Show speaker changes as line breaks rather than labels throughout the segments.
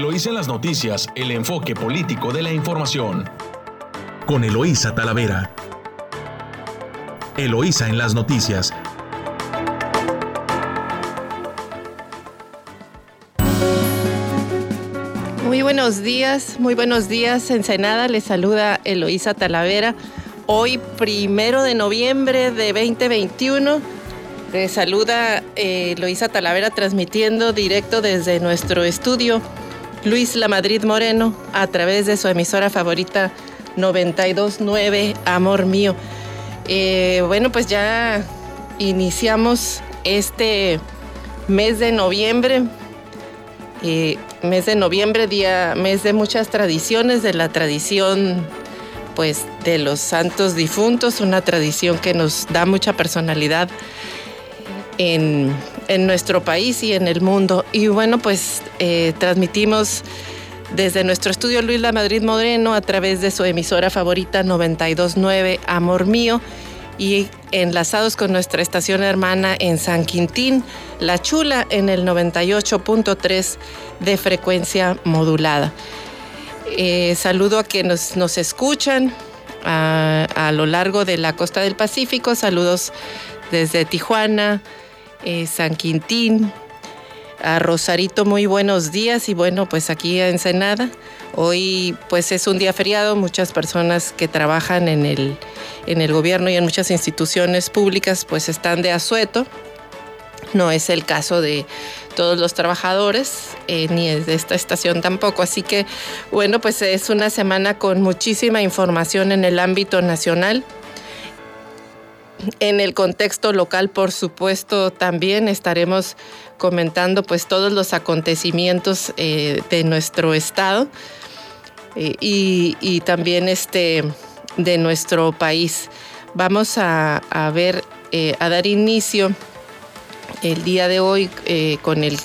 Eloísa en las noticias, el enfoque político de la información. Con Eloísa Talavera. Eloísa en las noticias.
Muy buenos días, muy buenos días, Ensenada. Les saluda Eloísa Talavera. Hoy, primero de noviembre de 2021. Les saluda eh, Eloísa Talavera transmitiendo directo desde nuestro estudio Luis La Madrid Moreno a través de su emisora favorita 929 Amor Mío. Eh, bueno, pues ya iniciamos este mes de noviembre. Eh, mes de noviembre, día, mes de muchas tradiciones, de la tradición pues de los santos difuntos, una tradición que nos da mucha personalidad en, nuestro país y en el mundo. Y bueno, pues eh, transmitimos desde nuestro estudio Luis La Madrid Moreno a través de su emisora favorita 929 Amor Mío y enlazados con nuestra estación hermana en San Quintín, La Chula en el 98.3 de frecuencia modulada. Eh, saludo a quienes nos escuchan a, lo largo de la costa del Pacífico. Saludos desde Tijuana, eh, San Quintín, a Rosarito, muy buenos días y bueno, pues aquí a Ensenada. Hoy pues es un día feriado, muchas personas que trabajan en el, en el gobierno y en muchas instituciones públicas pues están de asueto. No es el caso de todos los trabajadores, eh, ni de esta estación tampoco. Así que, bueno, pues es una semana con muchísima información en el ámbito nacional. En el contexto local, por supuesto, también estaremos comentando pues todos los acontecimientos eh, de nuestro estado eh, y, también este, de nuestro país. Vamos a, ver, eh, a dar inicio el día de hoy con, el,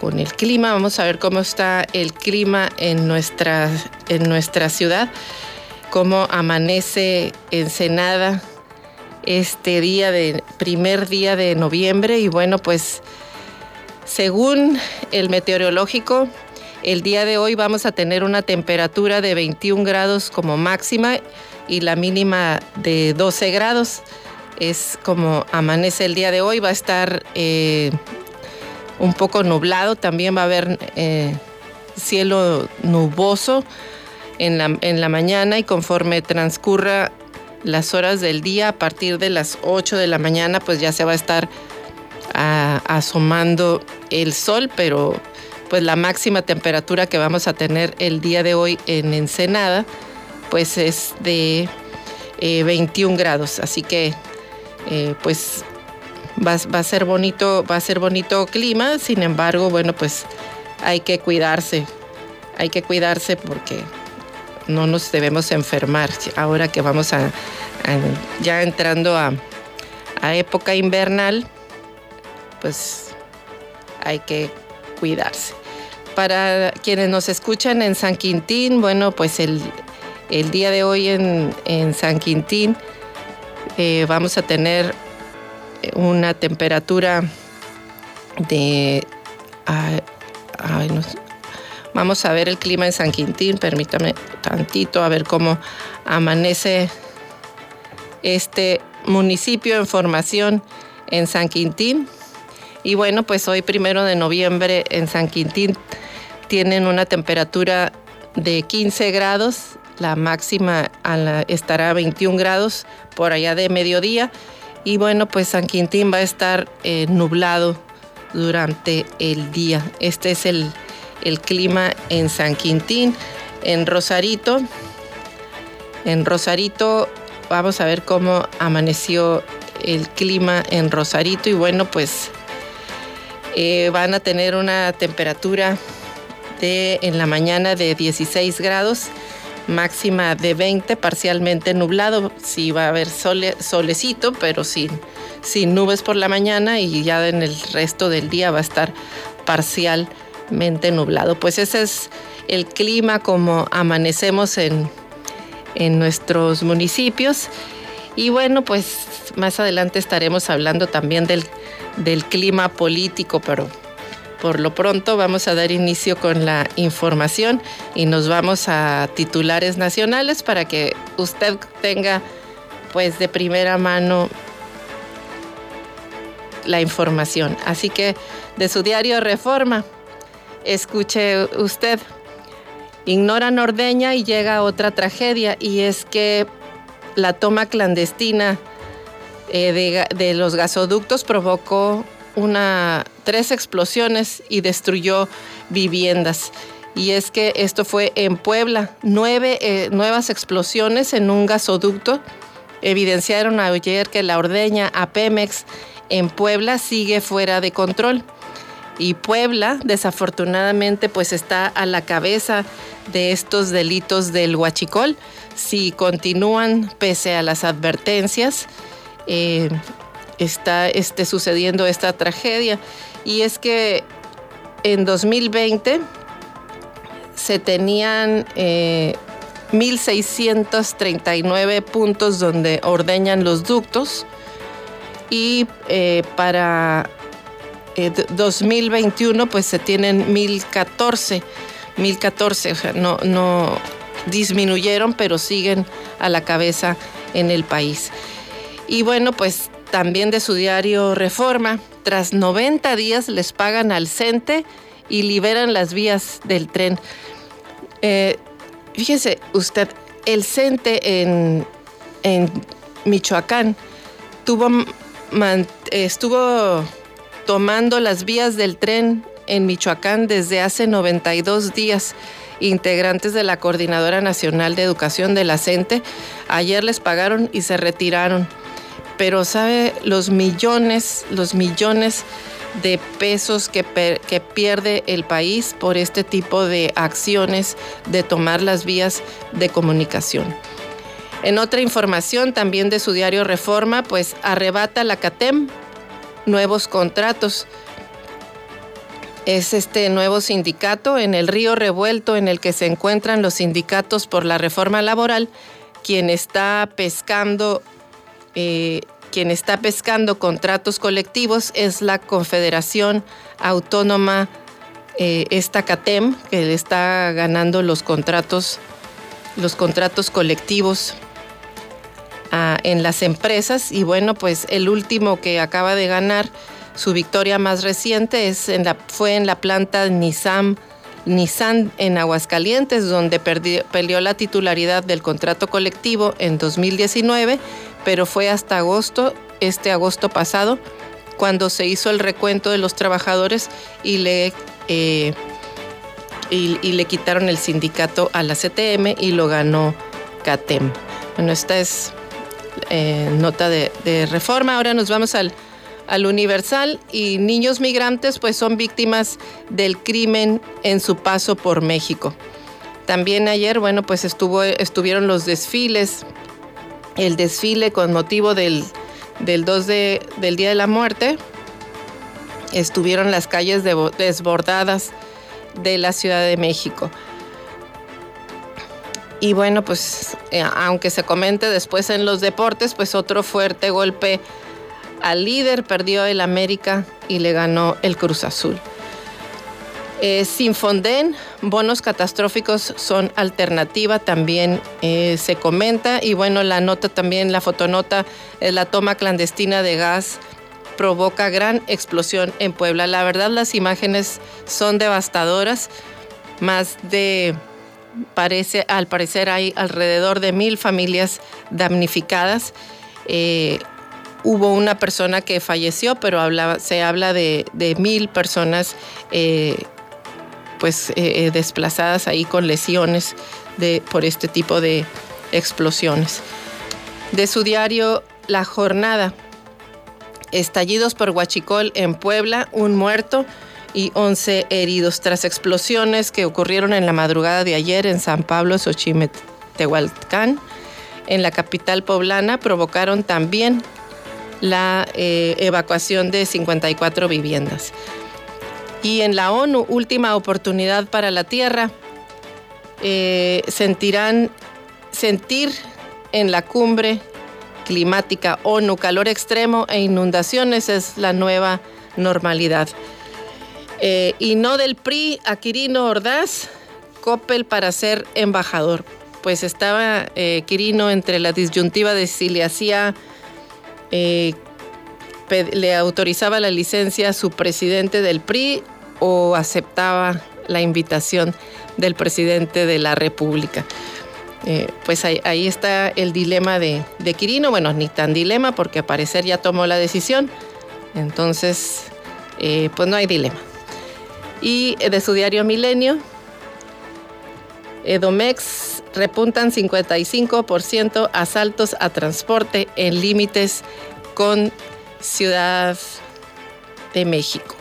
con el clima. Vamos a ver cómo está el clima en nuestra, en nuestra ciudad, cómo amanece Ensenada este día de primer día de noviembre y bueno, pues según el meteorológico, el día de hoy vamos a tener una temperatura de 21 grados como máxima y la mínima de 12 grados. Es como amanece el día de hoy, va a estar eh, un poco nublado, también va a haber eh, cielo nuboso en la, en la mañana y conforme transcurra las horas del día, a partir de las 8 de la mañana, pues ya se va a estar asomando el sol, pero pues la máxima temperatura que vamos a tener el día de hoy en Ensenada, pues es de 21 eh, grados. Así que eh, pues va, va, a ser bonito, va a ser bonito clima, sin embargo, bueno, pues hay que cuidarse, hay que cuidarse porque no nos debemos enfermar ahora que vamos a, ya entrando a, época invernal, pues hay que cuidarse. Para quienes nos escuchan en San Quintín, bueno, pues el, día de hoy en, San Quintín eh, vamos a tener una temperatura de... no, Vamos a ver el clima en San Quintín, permítame tantito a ver cómo amanece este municipio en formación en San Quintín. Y bueno, pues hoy primero de noviembre en San Quintín tienen una temperatura de 15 grados, la máxima estará a 21 grados por allá de mediodía. Y bueno, pues San Quintín va a estar eh, nublado durante el día. Este es el, el clima en San Quintín, en Rosarito. En Rosarito vamos a ver cómo amaneció el clima en Rosarito y bueno, pues eh, van a tener una temperatura de en la mañana de 16 grados, máxima de 20, parcialmente nublado. Sí va a haber solecito, pero sin, sin nubes por la mañana y ya en el resto del día va a estar parcial nublado. Pues ese es el clima como amanecemos en, en nuestros municipios. Y bueno, pues más adelante estaremos hablando también del, del clima político, pero Por lo pronto vamos a dar inicio con la información y nos vamos a titulares nacionales para que usted tenga pues de primera mano la información. Así que de su diario Reforma, escuche usted, ignora Nordeña y llega otra tragedia y es que la toma clandestina eh, de, los gasoductos provocó una, tres explosiones y destruyó viviendas. Y es que esto fue en Puebla, nueve eh, nuevas explosiones en un gasoducto evidenciaron ayer que la ordeña a Pemex en Puebla sigue fuera de control. Y Puebla, desafortunadamente, pues está a la cabeza de estos delitos del huachicol. Si continúan pese a las advertencias, eh, está este, sucediendo esta tragedia. Y es que en 2020 se tenían 1.639 eh, puntos donde ordeñan los ductos y eh, para 2021 pues se tienen 1.014, 1.014, o sea, no, no disminuyeron, pero siguen a la cabeza en el país. Y bueno, pues también de su diario Reforma, tras 90 días les pagan al CENTE y liberan las vías del tren. Eh, fíjese usted, el CENTE en, Michoacán tuvo, estuvo tomando las vías del tren en Michoacán desde hace 92 días. Integrantes de la Coordinadora Nacional de Educación de la CENTE ayer les pagaron y se retiraron pero sabe los millones, los millones de pesos que, que, pierde el país por este tipo de acciones de tomar las vías de comunicación. En otra información también de su diario Reforma, pues arrebata la CATEM nuevos contratos. Es este nuevo sindicato en el río revuelto en el que se encuentran los sindicatos por la reforma laboral, quien está pescando eh, quien está pescando contratos colectivos es la Confederación Autónoma, eh, esta CATEM, que está ganando los contratos, los contratos colectivos en las empresas. Y bueno, pues el último que acaba de ganar su victoria más reciente es en la, fue en la planta Nissan Nissan en Aguascalientes, donde perdió, peleó la titularidad del contrato colectivo en 2019, pero fue hasta agosto, este agosto pasado, cuando se hizo el recuento de los trabajadores y le, eh, y, le quitaron el sindicato a la CTM y lo ganó CATEM. Bueno, esta es eh, nota de, reforma. Ahora nos vamos al al Universal y niños migrantes pues son víctimas del crimen en su paso por México. También ayer, bueno, pues estuvo, estuvieron los desfiles, el desfile con motivo del, del 2 de, del Día de la Muerte, estuvieron las calles desbordadas de la Ciudad de México. Y bueno, pues eh, aunque se comente después en los deportes, pues otro fuerte golpe al líder, perdió el América y le ganó el Cruz Azul. Eh, sin Fonden, bonos catastróficos son alternativa, también eh, se comenta. Y bueno, la nota también, la fotonota, la toma clandestina de gas provoca gran explosión en Puebla. La verdad, las imágenes son devastadoras. Más de, parece, al parecer hay alrededor de mil familias damnificadas. Eh, hubo una persona que falleció, pero se habla de, mil personas eh, pues, eh, desplazadas ahí con lesiones de, por este tipo de explosiones. De su diario La Jornada, estallidos por Huachicol en Puebla, un muerto y 11 heridos tras explosiones que ocurrieron en la madrugada de ayer en San Pablo, Xochimetehualcán, en la capital poblana, provocaron también la eh, evacuación de 54 viviendas. Y en la ONU, última oportunidad para la Tierra, eh, sentirán sentir en la cumbre climática ONU calor extremo e inundaciones es la nueva normalidad. Eh, y no del PRI a Quirino Ordaz, Coppel para ser embajador. Pues estaba eh, Quirino entre la disyuntiva de si le hacía, eh, le autorizaba la licencia a su presidente del PRI o aceptaba la invitación del presidente de la República. pues ahí, está el dilema de, de, Quirino. Bueno, ni tan dilema porque a parecer ya tomó la decisión. Entonces, pues no hay dilema. Y de su diario Milenio, Edomex repuntan 55% asaltos a transporte en límites con Ciudad de México.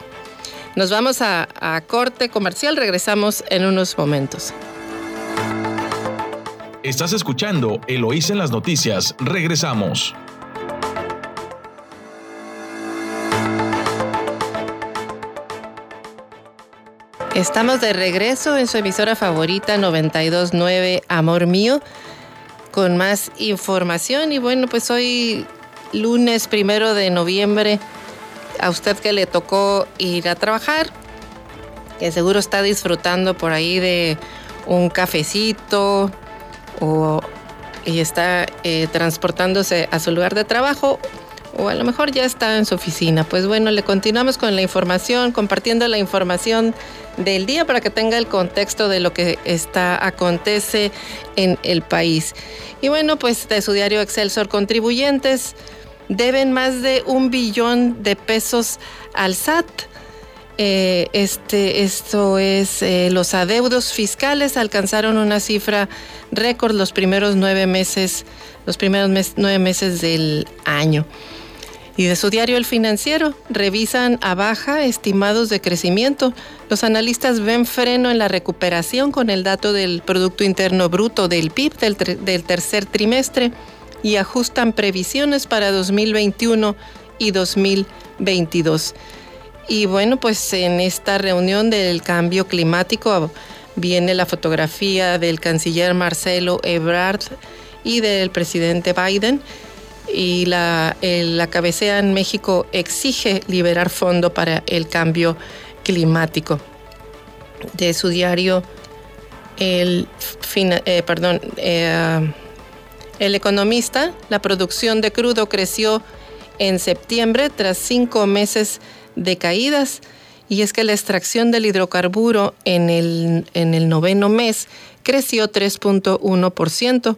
Nos vamos a, a, corte comercial, regresamos en unos momentos.
Estás escuchando Eloís en las noticias, regresamos.
Estamos de regreso en su emisora favorita 929 Amor Mío con más información y bueno pues hoy lunes primero de noviembre a usted que le tocó ir a trabajar que seguro está disfrutando por ahí de un cafecito o y está eh, transportándose a su lugar de trabajo o a lo mejor ya está en su oficina. Pues bueno, le continuamos con la información, compartiendo la información del día para que tenga el contexto de lo que está acontece en el país. Y bueno, pues de su diario Excelsior contribuyentes deben más de un billón de pesos al SAT. Eh, este, esto es, eh, los adeudos fiscales alcanzaron una cifra récord los primeros nueve meses, los primeros nueve meses del año. Y de su diario El Financiero, revisan a baja estimados de crecimiento. Los analistas ven freno en la recuperación con el dato del Producto Interno Bruto del PIB del, tercer trimestre y ajustan previsiones para 2021 y 2022. Y bueno, pues en esta reunión del cambio climático viene la fotografía del canciller Marcelo Ebrard y del presidente Biden y la, la cabecea en México exige liberar fondo para el cambio climático. De su diario, el, eh, perdón, eh, el economista, la producción de crudo creció en septiembre tras cinco meses de caídas y es que la extracción del hidrocarburo en el, en el noveno mes creció 3.1%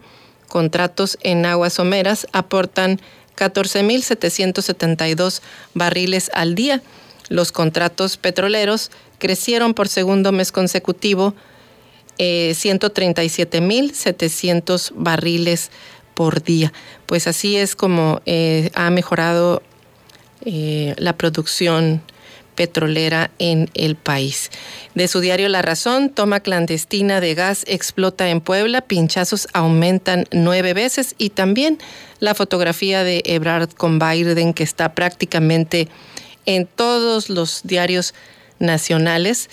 contratos en aguas someras aportan 14.772 barriles al día. Los contratos petroleros crecieron por segundo mes consecutivo eh, 137.700 barriles por día. Pues así es como eh, ha mejorado eh, la producción petrolera en el país. De su diario La Razón, toma clandestina de gas explota en Puebla, pinchazos aumentan nueve veces y también la fotografía de Ebrard con Biden que está prácticamente en todos los diarios nacionales.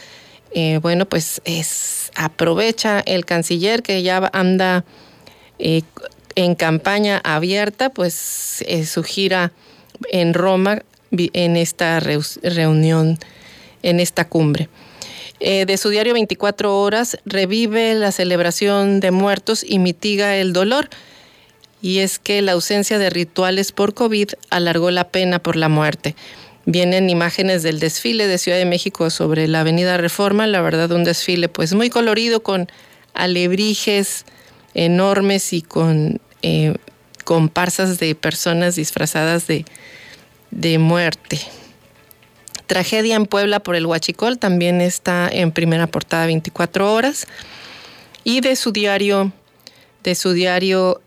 Eh, bueno, pues es, aprovecha el canciller que ya anda eh, en campaña abierta, pues eh, su gira en Roma en esta reunión, en esta cumbre. Eh, de su diario 24 horas, revive la celebración de muertos y mitiga el dolor. Y es que la ausencia de rituales por COVID alargó la pena por la muerte. Vienen imágenes del desfile de Ciudad de México sobre la Avenida Reforma, la verdad un desfile pues muy colorido con alebrijes enormes y con eh, comparsas de personas disfrazadas de, de muerte. Tragedia en Puebla por el Huachicol también está en primera portada 24 horas. Y de su diario, de su diario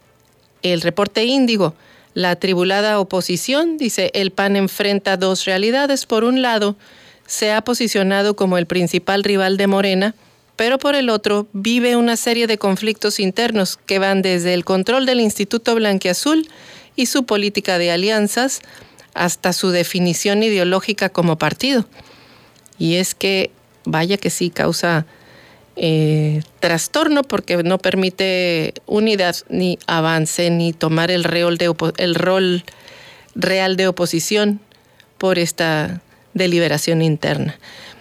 El Reporte Índigo, la atribulada oposición, dice, el PAN enfrenta dos realidades. Por un lado, se ha posicionado como el principal rival de Morena, pero por el otro, vive una serie de conflictos internos que van desde el control del Instituto Blanquiazul y su política de alianzas, hasta su definición ideológica como partido. Y es que, vaya que sí, causa eh, trastorno porque no permite unidad ni avance ni tomar el rol, de el rol real de oposición por esta deliberación interna.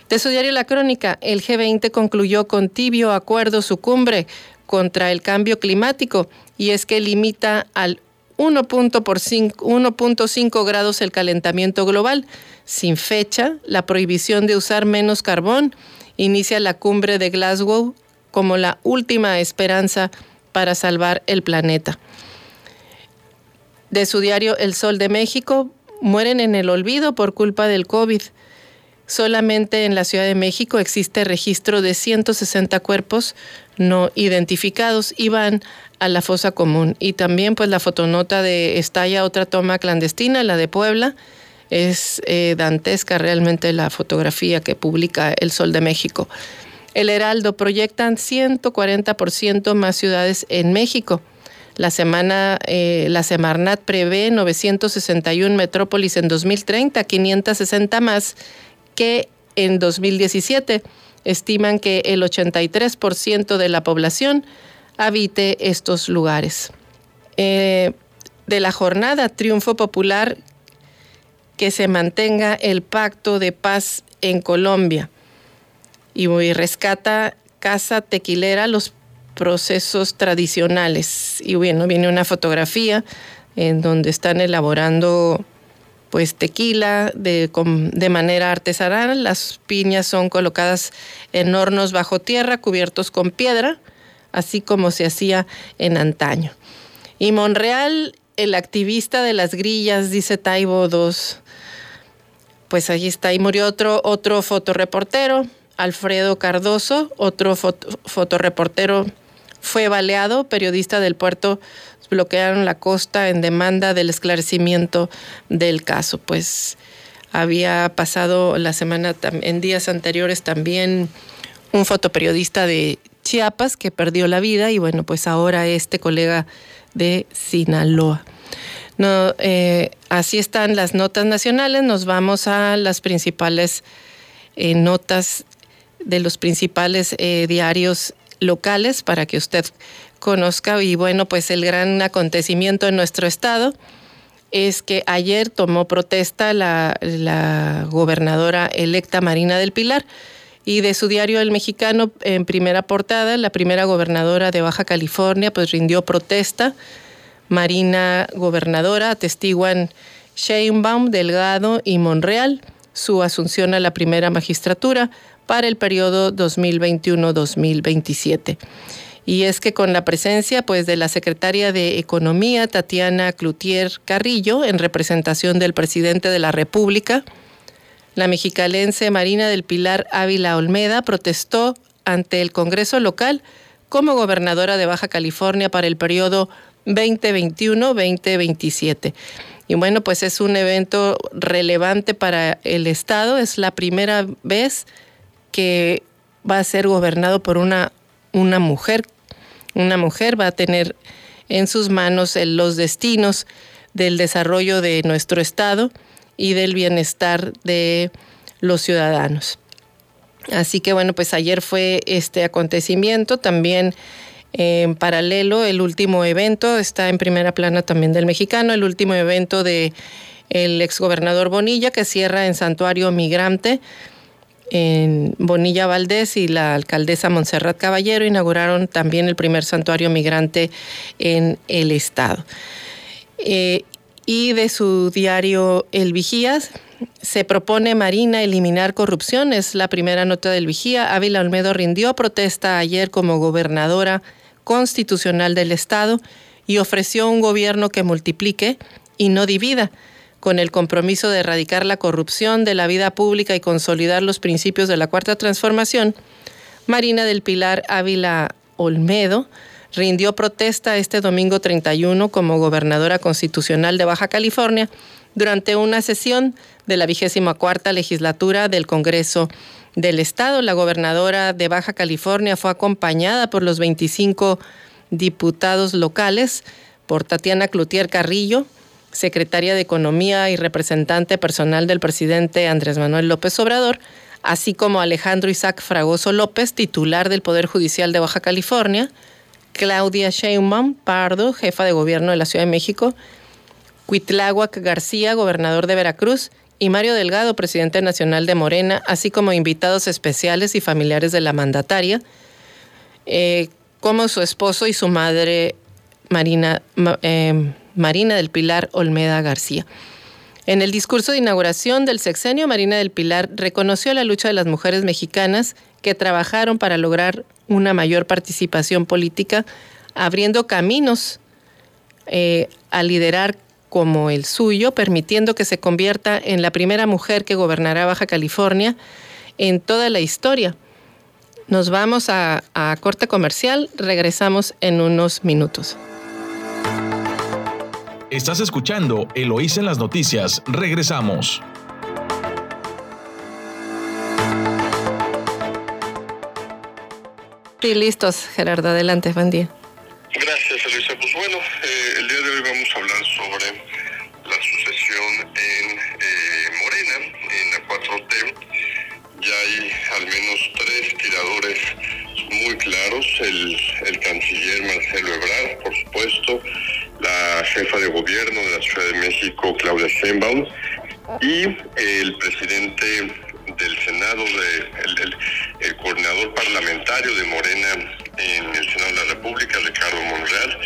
De su diario La Crónica, el G20 concluyó con tibio acuerdo su cumbre contra el cambio climático y es que limita al 1.5 grados el calentamiento global. Sin fecha, la prohibición de usar menos carbón inicia la cumbre de Glasgow como la última esperanza para salvar el planeta. De su diario El Sol de México, mueren en el olvido por culpa del COVID. Solamente en la Ciudad de México existe registro de 160 cuerpos no identificados y van a la fosa común. Y también pues la fotonota de Estalla, otra toma clandestina, la de Puebla. Es eh, dantesca realmente la fotografía que publica El Sol de México. El Heraldo proyectan 140% más ciudades en México. La semana, eh, la Semarnat prevé 961 metrópolis en 2030, 560 más que en 2017 estiman que el 83% de la población habite estos lugares. Eh, de la jornada Triunfo Popular, que se mantenga el pacto de paz en Colombia y rescata Casa Tequilera los procesos tradicionales. Y bueno, viene una fotografía en donde están elaborando pues tequila de, de manera artesanal. Las piñas son colocadas en hornos bajo tierra cubiertos con piedra, así como se hacía en antaño. Y Monreal, el activista de las grillas, dice Taibo II, pues allí está. Y murió otro, otro fotoreportero, Alfredo Cardoso, otro fotoreportero fue baleado, periodista del puerto bloquearon la costa en demanda del esclarecimiento del caso. Pues había pasado la semana, en días anteriores también un fotoperiodista de Chiapas que perdió la vida y bueno, pues ahora este colega de Sinaloa. No, eh, así están las notas nacionales. Nos vamos a las principales eh, notas de los principales eh, diarios locales para que usted conozca. Y bueno, pues el gran acontecimiento en nuestro estado es que ayer tomó protesta la, la gobernadora electa Marina del Pilar y de su diario El Mexicano en primera portada, la primera gobernadora de Baja California pues rindió protesta. Marina gobernadora atestiguan Sheinbaum, Delgado y Monreal su asunción a la primera magistratura para el periodo 2021-2027 y es que con la presencia pues de la secretaria de Economía Tatiana Cloutier Carrillo en representación del presidente de la República, la mexicalense Marina del Pilar Ávila Olmeda protestó ante el Congreso local como gobernadora de Baja California para el periodo 2021-2027. Y bueno, pues es un evento relevante para el Estado, es la primera vez que va a ser gobernado por una, una mujer una mujer va a tener en sus manos los destinos del desarrollo de nuestro Estado y del bienestar de los ciudadanos. Así que bueno, pues ayer fue este acontecimiento, también en paralelo el último evento, está en primera plana también del mexicano, el último evento de el exgobernador Bonilla que cierra en Santuario Migrante en Bonilla Valdés y la alcaldesa Montserrat Caballero inauguraron también el primer santuario migrante en el estado. Eh, y de su diario El Vigías, se propone Marina eliminar corrupción, es la primera nota del Vigía. Ávila Olmedo rindió protesta ayer como gobernadora constitucional del estado y ofreció un gobierno que multiplique y no divida con el compromiso de erradicar la corrupción de la vida pública y consolidar los principios de la Cuarta Transformación, Marina del Pilar Ávila Olmedo rindió protesta este domingo 31 como gobernadora constitucional de Baja California durante una sesión de la vigésima cuarta legislatura del Congreso del Estado. La gobernadora de Baja California fue acompañada por los 25 diputados locales, por Tatiana Cloutier Carrillo, secretaria de Economía y representante personal del presidente Andrés Manuel López Obrador, así como Alejandro Isaac Fragoso López, titular del Poder Judicial de Baja California, Claudia Sheinbaum Pardo, jefa de gobierno de la Ciudad de México, Cuitláhuac García, gobernador de Veracruz, y Mario Delgado, presidente nacional de Morena, así como invitados especiales y familiares de la mandataria, eh, como su esposo y su madre Marina, eh, Marina del Pilar Olmeda García. En el discurso de inauguración del sexenio, Marina del Pilar reconoció la lucha de las mujeres mexicanas que trabajaron para lograr una mayor participación política, abriendo caminos eh, a liderar como el suyo, permitiendo que se convierta en la primera mujer que gobernará Baja California en toda la historia. Nos vamos a, a corte comercial, regresamos en unos minutos.
Estás escuchando Eloís en las noticias, regresamos.
Sí, listos, Gerardo, adelante, buen día.
Gracias, Elisa. Pues bueno, eh, el día de hoy vamos a hablar sobre la sucesión en eh, Morena, en la 4T. Ya hay al menos tres tiradores muy claros, el, el canciller Marcelo Ebrard, por supuesto, la jefa de gobierno de la Ciudad de México, Claudia Sheinbaum, y el presidente del Senado, de, el, coordinador parlamentario de Morena en el Senado de la República, Ricardo Monreal.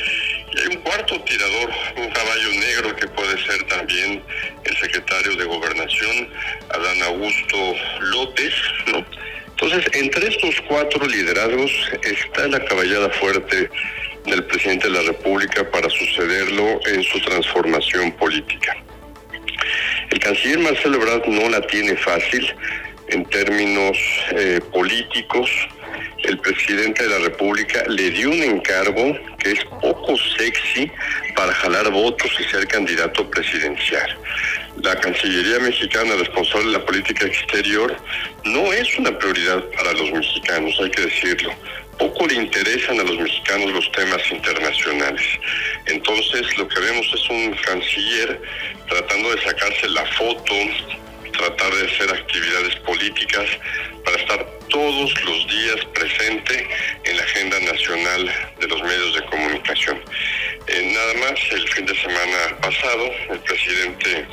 Y hay un cuarto tirador, un caballo negro que puede ser también el secretario de Gobernación, Adán Augusto López, ¿no? Entonces, entre estos cuatro liderazgos está la caballada fuerte del presidente de la República para sucederlo en su transformación política. El canciller Marcelo Ebrard no la tiene fácil en términos eh, políticos. El presidente de la República le dio un encargo que es poco sexy para jalar votos y ser candidato presidencial. La Cancillería mexicana responsable de la política exterior no es una prioridad para los mexicanos, hay que decirlo poco le interesan a los mexicanos los temas internacionales. Entonces lo que vemos es un canciller tratando de sacarse la foto, tratar de hacer actividades políticas para estar todos los días presente en la agenda nacional de los medios de comunicación. Eh, nada más, el fin de semana pasado, el presidente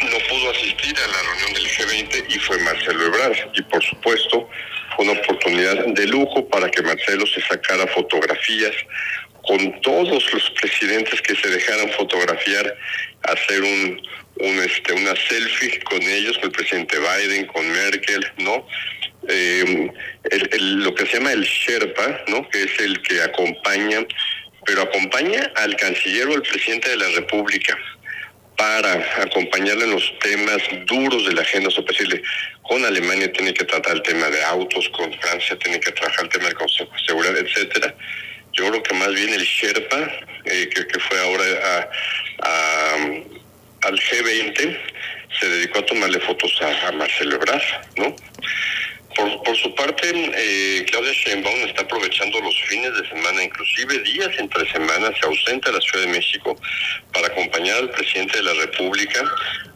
no pudo asistir a la reunión del G20 y fue Marcelo Ebrard. Y por supuesto, una oportunidad de lujo para que Marcelo se sacara fotografías con todos los presidentes que se dejaran fotografiar, hacer un, un este, una selfie con ellos, con el presidente Biden, con Merkel, ¿no? Eh, lo que se llama el Sherpa, ¿no? Que es el que acompaña, pero acompaña al canciller o al presidente de la República para acompañarle en los temas duros de la agenda social. Con Alemania tiene que tratar el tema de autos, con Francia tiene que trabajar el tema del Consejo de Seguridad, etcétera. Yo creo que más bien el Sherpa, eh, que, fue ahora a, al G20, se dedicó a tomarle fotos a, a Marcelo Ebrard, ¿no? Por, su parte, eh, Claudia Sheinbaum está aprovechando los fines de semana, inclusive días entre semanas, se ausenta de la Ciudad de México para acompañar al presidente de la República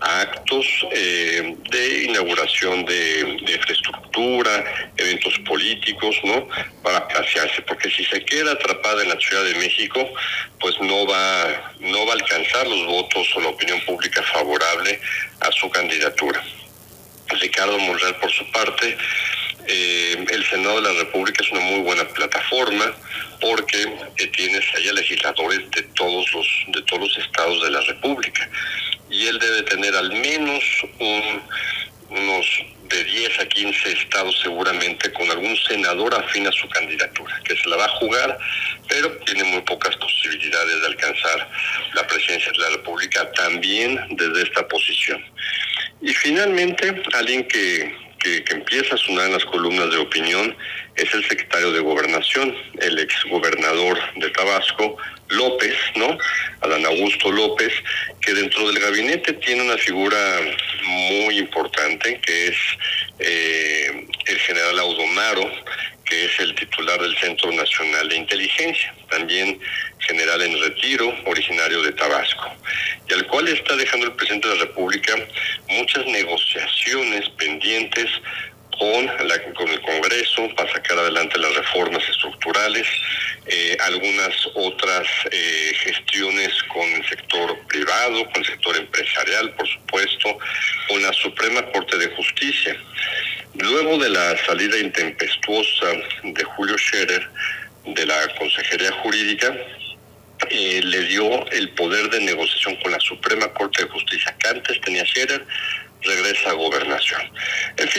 a actos eh, de inauguración de, infraestructura, eventos políticos, ¿no? Para pasearse, porque si se queda atrapada en la Ciudad de México, pues no va, no va a alcanzar los votos o la opinión pública favorable a su candidatura. Ricardo Monreal por su parte. Eh, el Senado de la República es una muy buena plataforma porque eh, tienes allá legisladores de todos los de todos los estados de la República y él debe tener al menos unos de 10 a 15 estados seguramente con algún senador afín a su candidatura, que se la va a jugar, pero tiene muy pocas posibilidades de alcanzar la presidencia de la República también desde esta posición. Y finalmente, alguien que, que, empieza a sonar en las columnas de opinión es el secretario de Gobernación, el exgobernador de Tabasco, López, ¿no? Adán Augusto López, que dentro del gabinete tiene una figura muy importante, que es eh, el general Audomaro, que es el titular del Centro Nacional de Inteligencia, también general en retiro, originario de Tabasco, y al cual está dejando el presidente de la República muchas negociaciones pendientes con, la, con el Congreso para sacar adelante las reformas estructurales, eh, algunas otras eh, gestiones con el sector privado, con el sector empresarial, por supuesto, con la Suprema Corte de Justicia. Luego de la salida intempestuosa de Julio Scherer de la Consejería Jurídica, eh, le dio el poder de negociación con la Suprema Corte de Justicia que antes tenía Scherer, regresa a gobernación.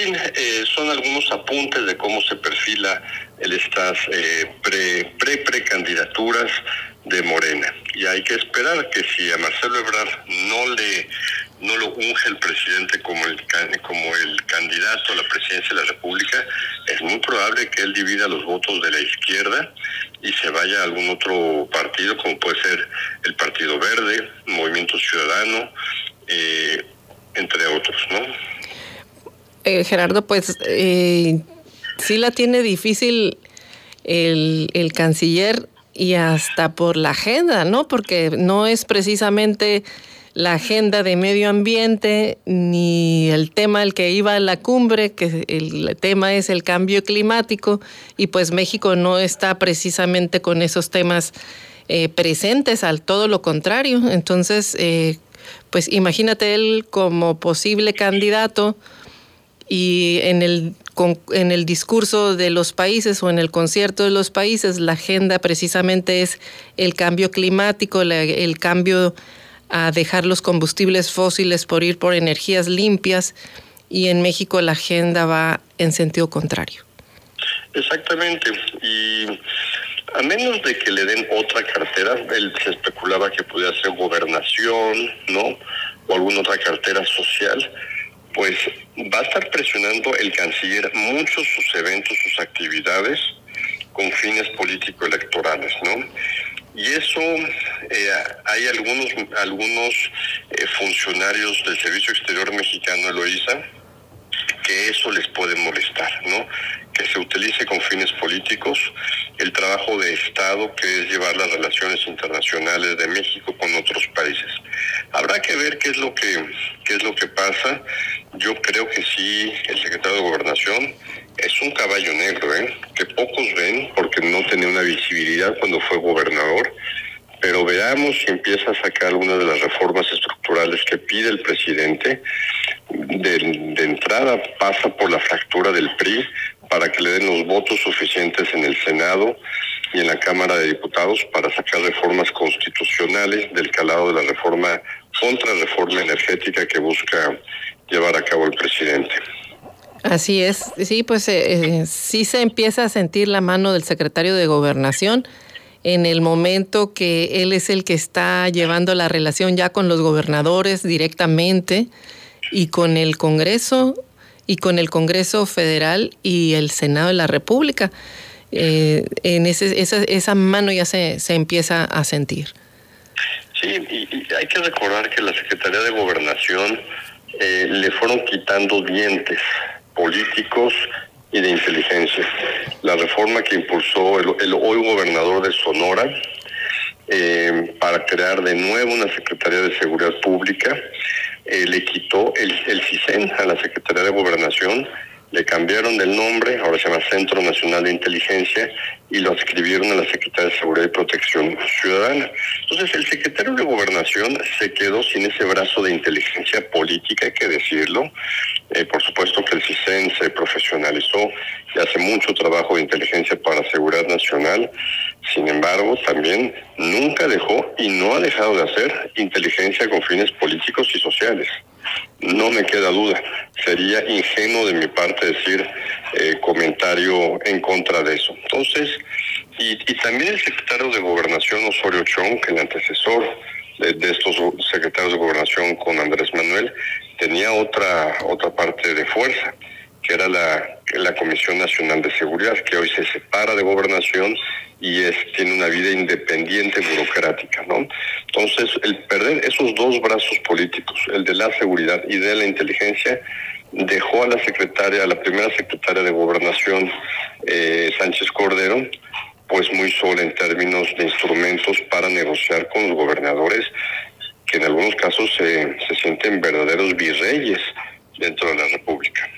Eh, son algunos apuntes de cómo se perfila estas eh, pre, pre precandidaturas de Morena. Y hay que esperar que si a Marcelo Ebrard no le no lo unge el presidente como el como el candidato a la presidencia de la República, es muy probable que él divida los votos de la izquierda y se vaya a algún otro partido, como puede ser el Partido Verde, Movimiento Ciudadano, eh, entre otros, ¿no?
Eh, Gerardo, pues eh, sí la tiene difícil el, el canciller y hasta por la agenda, ¿no? Porque no es precisamente la agenda de medio ambiente ni el tema al que iba a la cumbre, que el tema es el cambio climático, y pues México no está precisamente con esos temas eh, presentes, al todo lo contrario. Entonces, eh, pues imagínate él como posible candidato y en el, en el discurso de los países o en el concierto de los países, la agenda precisamente es el cambio climático, el cambio a dejar los combustibles fósiles por ir por energías limpias y en México la agenda va en sentido contrario.
Exactamente. Y a menos de que le den otra cartera, él se especulaba que pudiera ser gobernación, ¿no? O alguna otra cartera social, pues va a estar presionando el canciller muchos sus eventos, sus actividades con fines político-electorales, ¿no? Y eso eh, hay algunos algunos eh, funcionarios del Servicio Exterior Mexicano, Eloísa, que eso les puede molestar, ¿no? Que se utilice con fines políticos el trabajo de Estado, que es llevar las relaciones internacionales de México con otros países. Habrá que ver qué es lo que qué es lo que pasa. Yo creo que sí, el secretario de Gobernación es un caballo negro, ¿eh? que pocos ven porque no tenía una visibilidad cuando fue gobernador, pero veamos si empieza a sacar algunas de las reformas estructurales que pide el presidente. De, de entrada pasa por la fractura del PRI para que le den los votos suficientes en el Senado y en la Cámara de Diputados para sacar reformas constitucionales del calado de la reforma contra reforma energética que busca llevar a cabo el presidente.
Así es, sí, pues eh, eh, sí se empieza a sentir la mano del secretario de Gobernación en el momento que él es el que está llevando la relación ya con los gobernadores directamente y con el Congreso y con el Congreso Federal y el Senado de la República. Eh, en ese, esa, esa mano ya se, se empieza a sentir.
Sí, y, hay que recordar que la Secretaría de Gobernación le fueron quitando dientes políticos y de inteligencia. La reforma que impulsó el, hoy gobernador de Sonora eh, para crear de nuevo una Secretaría de Seguridad Pública, eh, le quitó el, el CISEN a la Secretaría de Gobernación le cambiaron del nombre, ahora se llama Centro Nacional de Inteligencia, y lo adscribieron a la Secretaría de Seguridad y Protección Ciudadana. Entonces, el secretario de Gobernación se quedó sin ese brazo de inteligencia política, hay que decirlo. Eh, por supuesto que el CISEN se profesionalizó y hace mucho trabajo de inteligencia para seguridad nacional. Sin embargo, también nunca dejó y no ha dejado de hacer inteligencia con fines políticos y sociales. No me queda duda. Sería ingenuo de mi parte decir eh, comentario en contra de eso. Entonces, y, también el secretario de Gobernación, Osorio Chong, que el antecesor de, de, estos secretarios de Gobernación con Andrés Manuel, tenía otra, otra parte de fuerza, era la, la Comisión Nacional de Seguridad, que hoy se separa de Gobernación y es, tiene una vida independiente burocrática, ¿no? Entonces, el perder esos dos brazos políticos, el de la seguridad y de la inteligencia, dejó a la secretaria, a la primera secretaria de Gobernación, eh, Sánchez Cordero, pues muy sola en términos de instrumentos para negociar con los gobernadores, que en algunos casos se, se sienten verdaderos virreyes dentro de la República.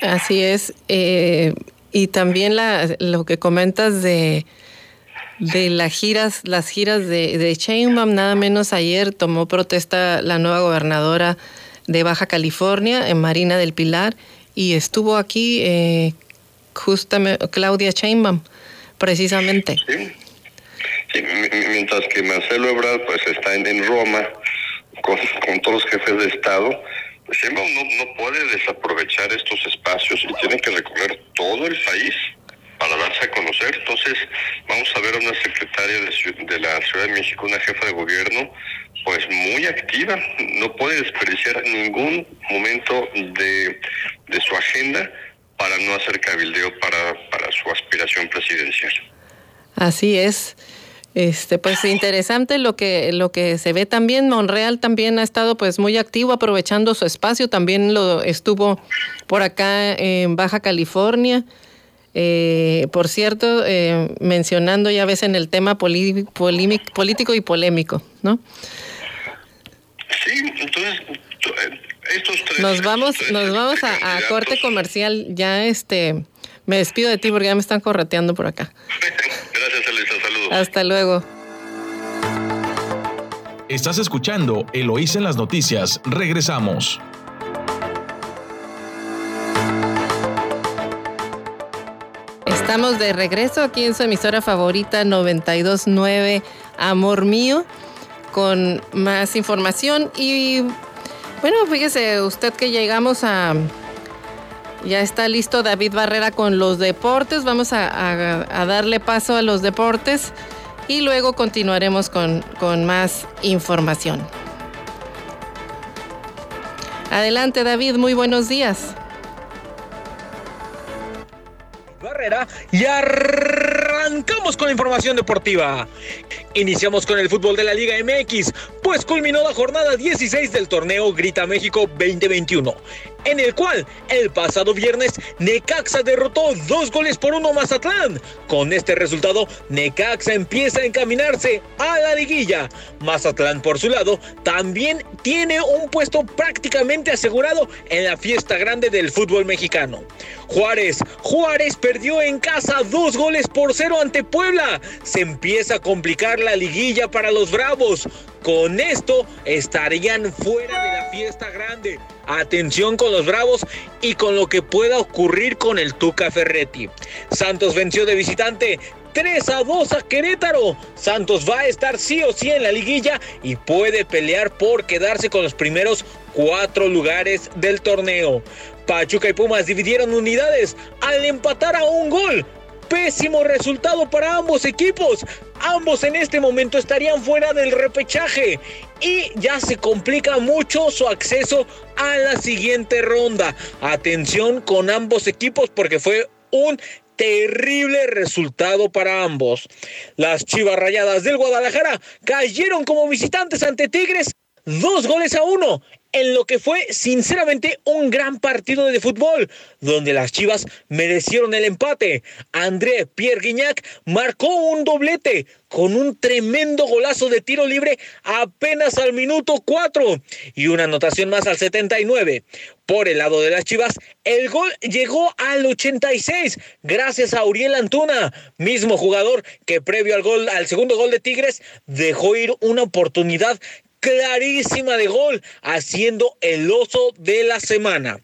Así es. Eh, y también la, lo que comentas de, de las giras, las giras de, de Chainbaum, nada menos ayer tomó protesta la nueva gobernadora de Baja California, en Marina del Pilar, y estuvo aquí eh, justamente Claudia Chainbaum, precisamente.
Sí. mientras que Marcelo Ebrard pues está en, Roma con, con, todos los jefes de Estado, Sheinbaum no, no puede desaprovechar estos espacios y tiene que recorrer todo el país para darse a conocer. Entonces, vamos a ver a una secretaria de, de, la Ciudad de México, una jefa de gobierno, pues muy activa. No puede desperdiciar ningún momento de, de su agenda para no hacer cabildeo para, para su aspiración presidencial.
Así es. Este, pues interesante lo que, lo que se ve también. Monreal también ha estado pues muy activo aprovechando su espacio. También lo estuvo por acá en Baja California. Eh, por cierto, eh, mencionando ya ves en el tema político y polémico, ¿no?
Sí, entonces eh, estos tres,
nos vamos, nos vamos a, corte comercial. Ya este, me despido de ti porque ya me están correteando por acá.
Gracias, Elisa.
Hasta luego.
Estás escuchando Eloísa en las noticias. Regresamos.
Estamos de regreso aquí en su emisora favorita 929 Amor Mío con más información y bueno, fíjese usted que llegamos a ya está listo David Barrera con los deportes. Vamos a, darle paso a los deportes y luego continuaremos con, con más información. Adelante David, muy buenos días.
Barrera y arrancamos con la información deportiva. Iniciamos con el fútbol de la Liga MX, pues culminó la jornada 16 del torneo Grita México 2021 en el cual el pasado viernes Necaxa derrotó dos goles por uno Mazatlán. Con este resultado, Necaxa empieza a encaminarse a la liguilla. Mazatlán, por su lado, también tiene un puesto prácticamente asegurado en la fiesta grande del fútbol mexicano. Juárez, Juárez perdió en casa dos goles por cero ante Puebla. Se empieza a complicar la liguilla para los Bravos. Con esto estarían fuera de la fiesta grande. Atención con los Bravos y con lo que pueda ocurrir con el Tuca Ferretti. Santos venció de visitante 3 a 2 a Querétaro. Santos va a estar sí o sí en la liguilla y puede pelear por quedarse con los primeros cuatro lugares del torneo. Pachuca y Pumas dividieron unidades al empatar a un gol pésimo resultado para ambos equipos. Ambos en este momento estarían fuera del repechaje y ya se complica mucho su acceso a la siguiente ronda. Atención con ambos equipos porque fue un terrible resultado para ambos. Las Chivas Rayadas del Guadalajara cayeron como visitantes ante Tigres dos goles a uno en lo que fue sinceramente un gran partido de fútbol, donde las Chivas merecieron el empate. André Pierre Guignac marcó un doblete con un tremendo golazo de tiro libre apenas al minuto 4 y una anotación más al 79. Por el lado de las Chivas, el gol llegó al 86 gracias a Uriel Antuna, mismo jugador que previo al gol al segundo gol de Tigres dejó ir una oportunidad clarísima de gol, haciendo el oso de la semana.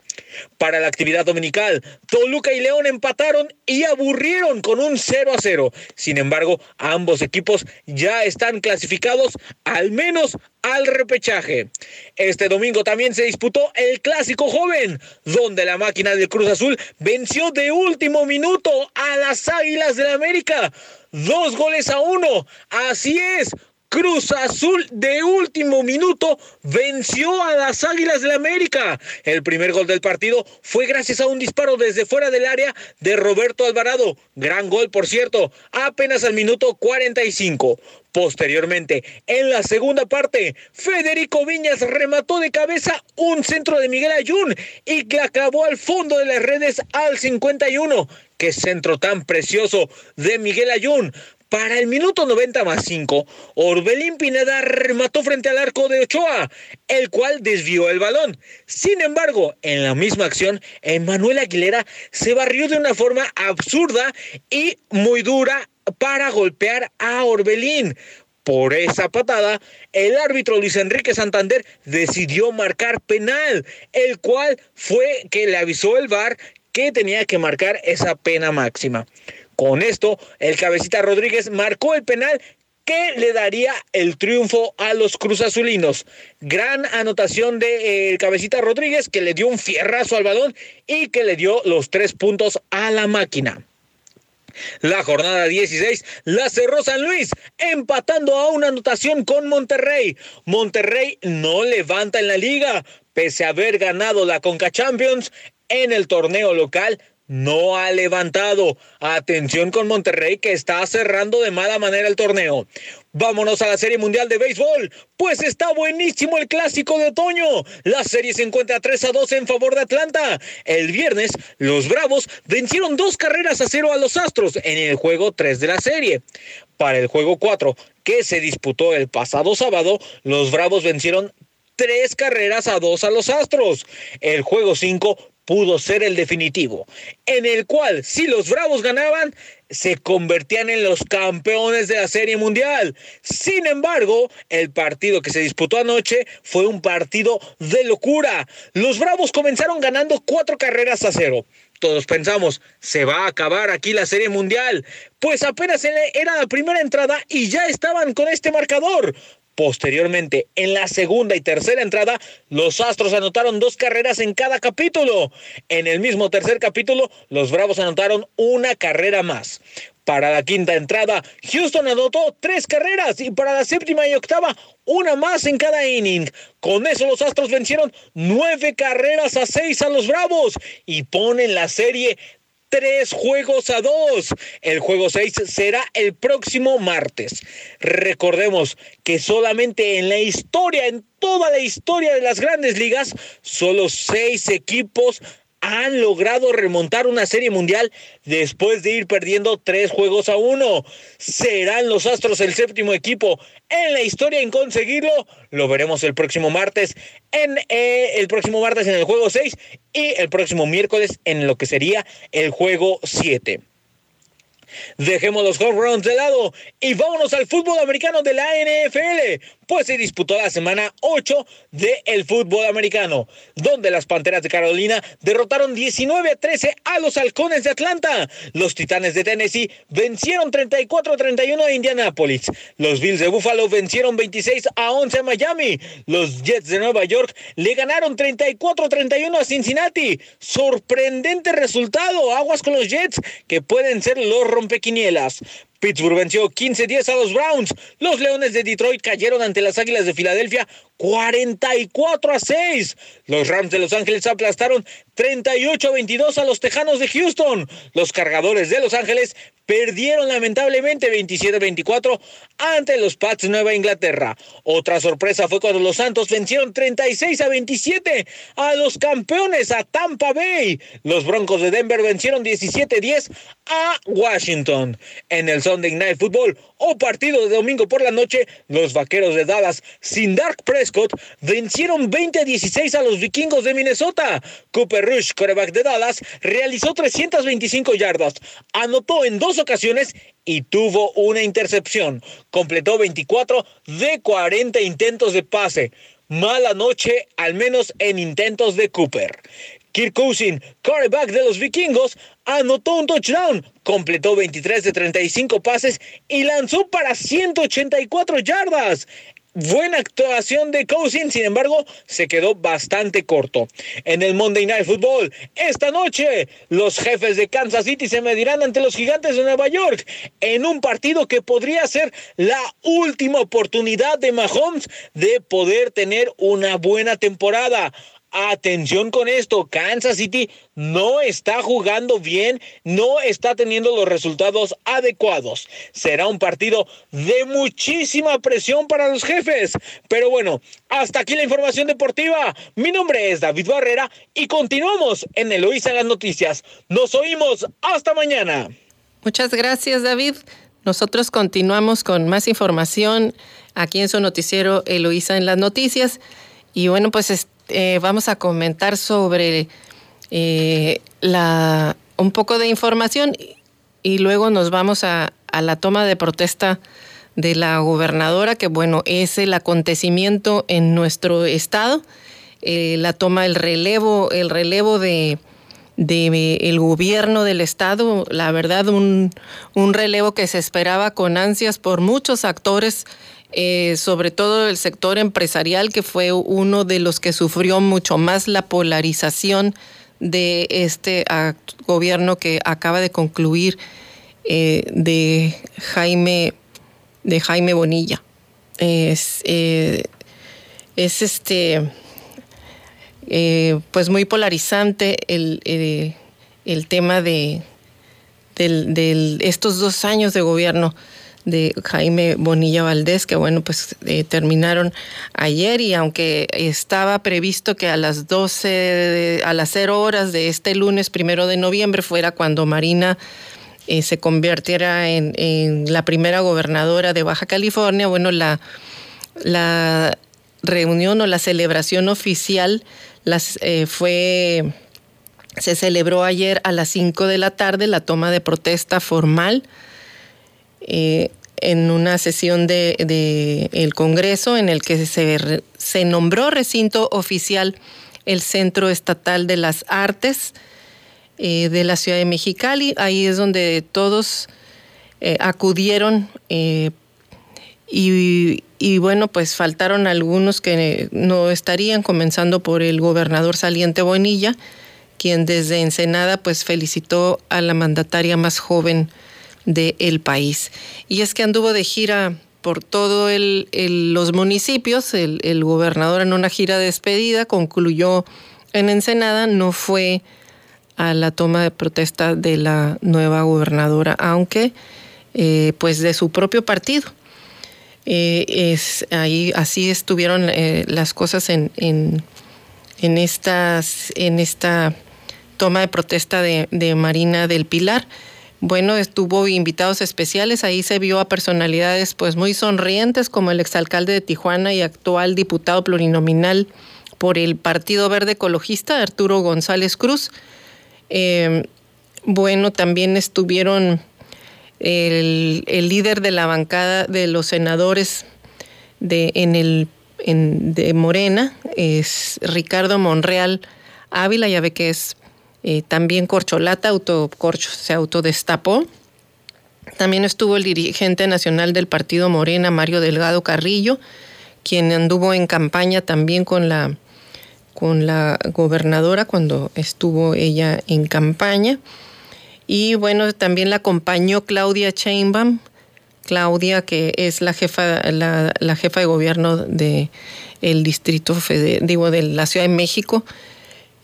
Para la actividad dominical, Toluca y León empataron y aburrieron con un 0 a 0. Sin embargo, ambos equipos ya están clasificados al menos al repechaje. Este domingo también se disputó el clásico joven, donde la máquina del Cruz Azul venció de último minuto a las Águilas del la América. Dos goles a uno. Así es, Cruz Azul de último minuto venció a las Águilas del la América. El primer gol del partido fue gracias a un disparo desde fuera del área de Roberto Alvarado. Gran gol, por cierto, apenas al minuto 45. Posteriormente, en la segunda parte, Federico Viñas remató de cabeza un centro de Miguel Ayun y que acabó al fondo de las redes al 51. Qué centro tan precioso de Miguel Ayun Para el minuto 90 más 5, Orbelín Pineda remató frente al arco de Ochoa, el cual desvió el balón. Sin embargo, en la misma acción, Emanuel Aguilera se barrió de una forma absurda y muy dura para golpear a Orbelín. Por esa patada, el árbitro Luis Enrique Santander decidió marcar penal, el cual fue que le avisó el VAR que tenía que marcar esa pena máxima. Con esto, el cabecita Rodríguez marcó el penal que le daría el triunfo a los cruzazulinos. Gran anotación de eh, cabecita Rodríguez que le dio un fierrazo al balón y que le dio los tres puntos a la máquina. La jornada 16 la cerró San Luis, empatando a una anotación con Monterrey. Monterrey no levanta en la liga, pese a haber ganado la Conca Champions en el torneo local no ha levantado. Atención con Monterrey que está cerrando de mala manera el torneo. Vámonos a la Serie Mundial de Béisbol, pues está buenísimo el clásico de otoño. La serie se encuentra 3 a 2 en favor de Atlanta. El viernes, los Bravos vencieron dos carreras a cero a los Astros en el juego 3 de la serie. Para el juego 4, que se disputó el pasado sábado, los Bravos vencieron tres carreras a dos a los Astros. El juego 5 pudo ser el definitivo, en el cual si los Bravos ganaban, se convertían en los campeones de la Serie Mundial. Sin embargo, el partido que se disputó anoche fue un partido de locura. Los Bravos comenzaron ganando cuatro carreras a cero. Todos pensamos, se va a acabar aquí la Serie Mundial. Pues apenas era la primera entrada y ya estaban con este marcador. Posteriormente, en la segunda y tercera entrada, los Astros anotaron dos carreras en cada capítulo. En el mismo tercer capítulo, los Bravos anotaron una carrera más. Para la quinta entrada, Houston anotó tres carreras y para la séptima y octava, una más en cada inning. Con eso los Astros vencieron nueve carreras a seis a los Bravos y ponen la serie tres juegos a dos. El juego seis será el próximo martes. Recordemos que solamente en la historia, en toda la historia de las grandes ligas, solo seis equipos han logrado remontar una serie mundial después de ir perdiendo tres juegos a uno. ¿Serán los Astros el séptimo equipo en la historia en conseguirlo? Lo veremos el próximo martes en eh, el próximo martes en el juego 6 y el próximo miércoles en lo que sería el juego 7. Dejemos los home runs de lado y vámonos al fútbol americano de la NFL, pues se disputó la semana 8 del fútbol americano, donde las Panteras de Carolina derrotaron 19 a 13 a los Halcones de Atlanta. Los Titanes de Tennessee vencieron 34 a 31 a Indianapolis. Los Bills de Buffalo vencieron 26 a 11 a Miami. Los Jets de Nueva York le ganaron 34 a 31 a Cincinnati. Sorprendente resultado. Aguas con los Jets que pueden ser los rompequinielas. Pittsburgh venció 15-10 a los Browns. Los Leones de Detroit cayeron ante las Águilas de Filadelfia 44 a 6. Los Rams de Los Ángeles aplastaron 38 a 22 a los Tejanos de Houston. Los Cargadores de Los Ángeles perdieron lamentablemente 27 a 24 ante los Pats Nueva Inglaterra. Otra sorpresa fue cuando los Santos vencieron 36 a 27 a los campeones a Tampa Bay. Los Broncos de Denver vencieron 17 a 10 a Washington. En el Sunday Night Football o partido de domingo por la noche, los Vaqueros de Dallas sin Dark Prescott vencieron 20 a 16 a los Vikingos de Minnesota. Cooper Rush, coreback de Dallas, realizó 325 yardas, anotó en dos ocasiones y tuvo una intercepción. Completó 24 de 40 intentos de pase. Mala noche, al menos en intentos de Cooper. Kirk Cousin, quarterback de los vikingos, anotó un touchdown, completó 23 de 35 pases y lanzó para 184 yardas. Buena actuación de Cousin, sin embargo, se quedó bastante corto. En el Monday Night Football, esta noche, los jefes de Kansas City se medirán ante los gigantes de Nueva York en un partido que podría ser la última oportunidad de Mahomes de poder tener una buena temporada. Atención con esto, Kansas City no está jugando bien, no está teniendo los resultados adecuados. Será un partido de muchísima presión para los jefes. Pero bueno, hasta aquí la información deportiva. Mi nombre es David Barrera y continuamos en Eloísa las noticias. Nos oímos. Hasta mañana.
Muchas gracias, David. nosotros continuamos con más información aquí en su noticiero Eloísa en las noticias. Y bueno, pues eh, vamos a comentar sobre eh, la, un poco de información y luego nos vamos a, a la toma de protesta de la gobernadora, que bueno, es el acontecimiento en nuestro estado, eh, la toma, el relevo, el relevo de, de el gobierno del estado, la verdad un, un, relevo que se esperaba con ansias por muchos actores, eh, sobre todo el sector empresarial, que fue uno de los que sufrió mucho más la polarización de este gobierno que acaba de concluir eh, de Jaime de Jaime Bonilla. Es, eh, es este pues muy polarizante el, el tema de estos dos años de gobierno de Jaime Bonilla Valdés, que bueno, pues terminaron ayer y aunque estaba previsto que a las 12, a las 0 horas de este lunes primero de noviembre fuera cuando Marina eh, se convirtiera en, la primera gobernadora de Baja California, bueno, la, la reunión o la celebración oficial eh, fue, se celebró ayer a las 5 de la tarde, la toma de protesta formal eh, en una sesión del de, Congreso en el que se, nombró recinto oficial el Centro Estatal de las Artes, eh, de la ciudad de Mexicali. Ahí es donde todos eh, acudieron y, y, bueno, pues faltaron algunos que no estarían, comenzando por el gobernador saliente Bonilla, quien desde Ensenada pues felicitó a la mandataria más joven del país. Y es que anduvo de gira por todos los municipios, el, gobernador en una gira de despedida concluyó en Ensenada, no fue a la toma de protesta de la nueva gobernadora, aunque eh, pues de su propio partido. Eh, es, ahí así estuvieron eh, las cosas en, en, en, estas, en esta toma de protesta de, de Marina del Pilar. Bueno, estuvo invitados especiales, ahí se vio a personalidades pues muy sonrientes como el exalcalde de Tijuana y actual diputado plurinominal por el Partido Verde Ecologista, Arturo González Cruz, eh, bueno, también estuvieron el, líder de la bancada de los senadores de, en el, de Morena, es Ricardo Monreal Ávila, ya ve que es eh, también corcholata, se autodestapó. También estuvo el dirigente nacional del partido Morena, Mario Delgado Carrillo, quien anduvo en campaña también con la con la gobernadora cuando estuvo ella en campaña. Y bueno, también la acompañó Claudia Sheinbaum, Claudia que es la jefa, la, jefa de gobierno de el distrito federal, digo, de la Ciudad de México.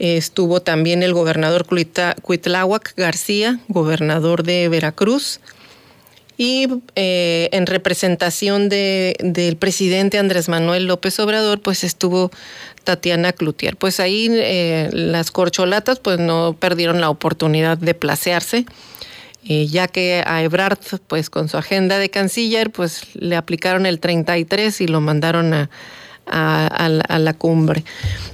Estuvo también el gobernador Cuitláhuac García, gobernador de Veracruz. Y eh, en representación de, del presidente Andrés Manuel López Obrador, pues estuvo Tatiana Cloutier. Pues ahí eh, las corcholatas pues no perdieron la oportunidad de placearse, eh, ya que a Ebrard pues con su agenda de canciller pues le aplicaron el 33 y lo mandaron a, a, la, cumbre.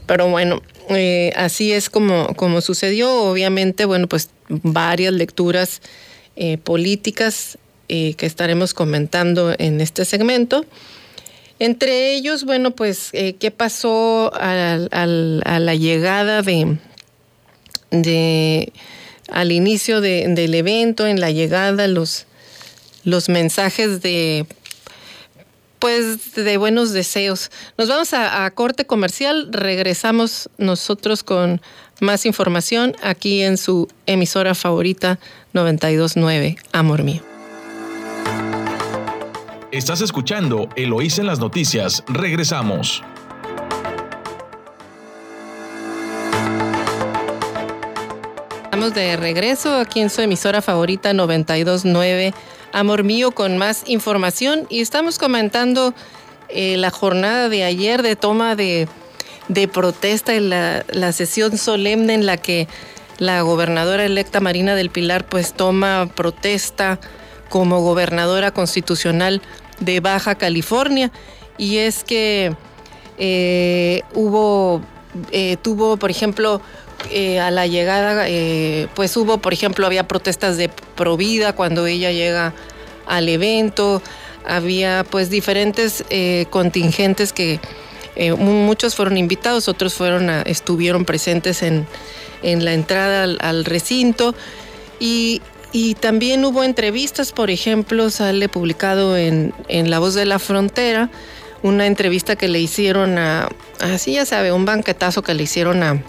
Pero bueno, eh, así es como, como sucedió. Obviamente, bueno, pues varias lecturas políticas que estaremos comentando en este segmento. Entre ellos, bueno, pues, eh, ¿qué pasó a la llegada de, al inicio de, del evento, en la llegada, los, los mensajes de pues de buenos deseos. Nos vamos a, a, corte comercial, regresamos nosotros con más información aquí en su emisora favorita 929, Amor Mío.
Estás escuchando Eloís en las noticias. Regresamos.
Estamos de regreso aquí en su emisora favorita 929 Amor Mío con más información y estamos comentando eh, la jornada de ayer de toma de, protesta en la, la, sesión solemne en la que la gobernadora electa Marina del Pilar pues toma protesta como gobernadora constitucional de Baja California. Y es que eh, hubo, eh, tuvo, por ejemplo, eh, a la llegada, pues hubo, por ejemplo, había protestas de Provida cuando ella llega al evento, había pues diferentes contingentes que muchos fueron invitados, otros fueron estuvieron presentes en, la entrada al, recinto. Y, también hubo entrevistas, por ejemplo, sale publicado en, en La Voz de la Frontera, una entrevista que le hicieron a, así ya sabe, un banquetazo que le hicieron a,